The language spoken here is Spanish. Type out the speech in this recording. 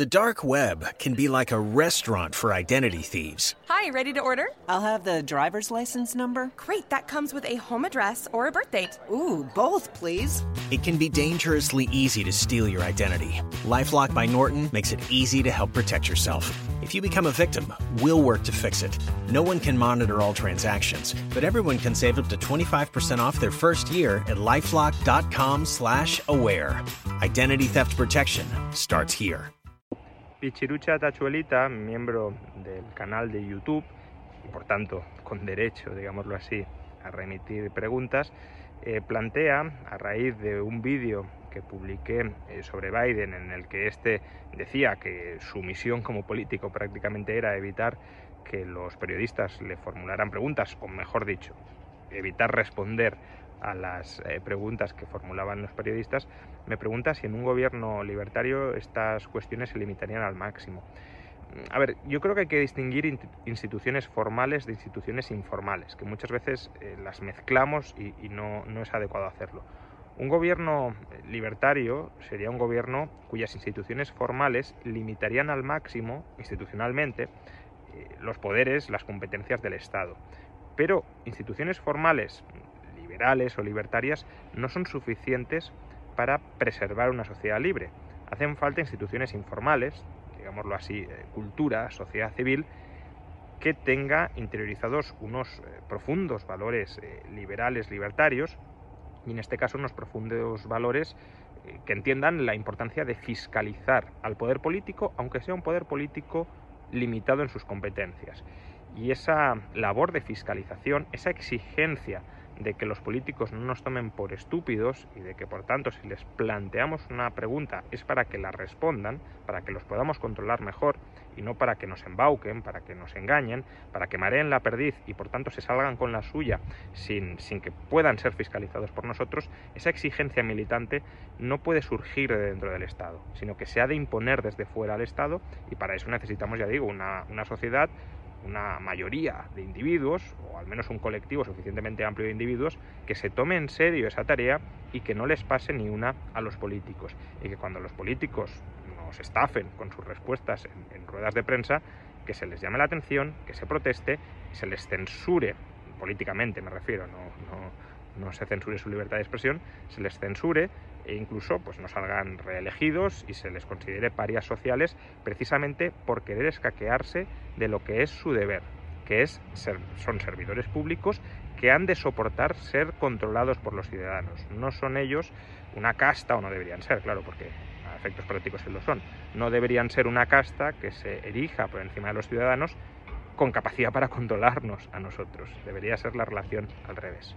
The dark web can be like a restaurant for identity thieves. Hi, ready to order? I'll have the driver's license number. Great, that comes with a home address or a birth date. Ooh, both, please. It can be dangerously easy to steal your identity. Lifelock by Norton makes it easy to help protect yourself. If you become a victim, we'll work to fix it. No one can monitor all transactions, but everyone can save up to 25% off their first year at LifeLock.com/slash-aware. Identity theft protection starts here. Pichirucha Tachuelita, miembro del canal de YouTube y por tanto con derecho, digámoslo así, a remitir preguntas, eh, plantea a raíz de un vídeo que publiqué eh, sobre Biden en el que éste decía que su misión como político prácticamente era evitar que los periodistas le formularan preguntas, o mejor dicho, evitar responder a las eh, preguntas que formulaban los periodistas, me pregunta si en un gobierno libertario estas cuestiones se limitarían al máximo. A ver, yo creo que hay que distinguir instituciones formales de instituciones informales, que muchas veces eh, las mezclamos y, y no, no es adecuado hacerlo. Un gobierno eh, libertario sería un gobierno cuyas instituciones formales limitarían al máximo, institucionalmente, los poderes, las competencias del Estado. Pero instituciones formales liberales o libertarias no son suficientes para preservar una sociedad libre. Hacen falta instituciones informales, digámoslo así, eh, cultura, sociedad civil, que tenga interiorizados unos eh, profundos valores eh, liberales, libertarios, y en este caso unos profundos valores que entiendan la importancia de fiscalizar al poder político, aunque sea un poder político limitado en sus competencias. Y esa labor de fiscalización, esa exigencia de que los políticos no nos tomen por estúpidos y de que por tanto si les planteamos una pregunta es para que la respondan, para que los podamos controlar mejor y no para que nos embauquen, para que nos engañen, para que mareen la perdiz y por tanto se salgan con la suya sin, sin que puedan ser fiscalizados por nosotros, esa exigencia militante no puede surgir de dentro del Estado, sino que se ha de imponer desde fuera al Estado y para eso necesitamos, ya digo, una, una sociedad una mayoría de individuos, o al menos un colectivo suficientemente amplio de individuos, que se tome en serio esa tarea y que no les pase ni una a los políticos. Y que cuando los políticos nos estafen con sus respuestas en, ruedas de prensa, que se les llame la atención, que se proteste, se les censure, políticamente me refiero, no, no, no se censure su libertad de expresión, se les censure e incluso pues no salgan reelegidos y se les considere parias sociales precisamente por querer escaquearse de lo que es su deber, que es ser, son servidores públicos que han de soportar ser controlados por los ciudadanos. No son ellos una casta, o no deberían ser, claro, porque a efectos prácticos sí lo son, no deberían ser una casta que se erija por encima de los ciudadanos con capacidad para controlarnos a nosotros. Debería ser la relación al revés.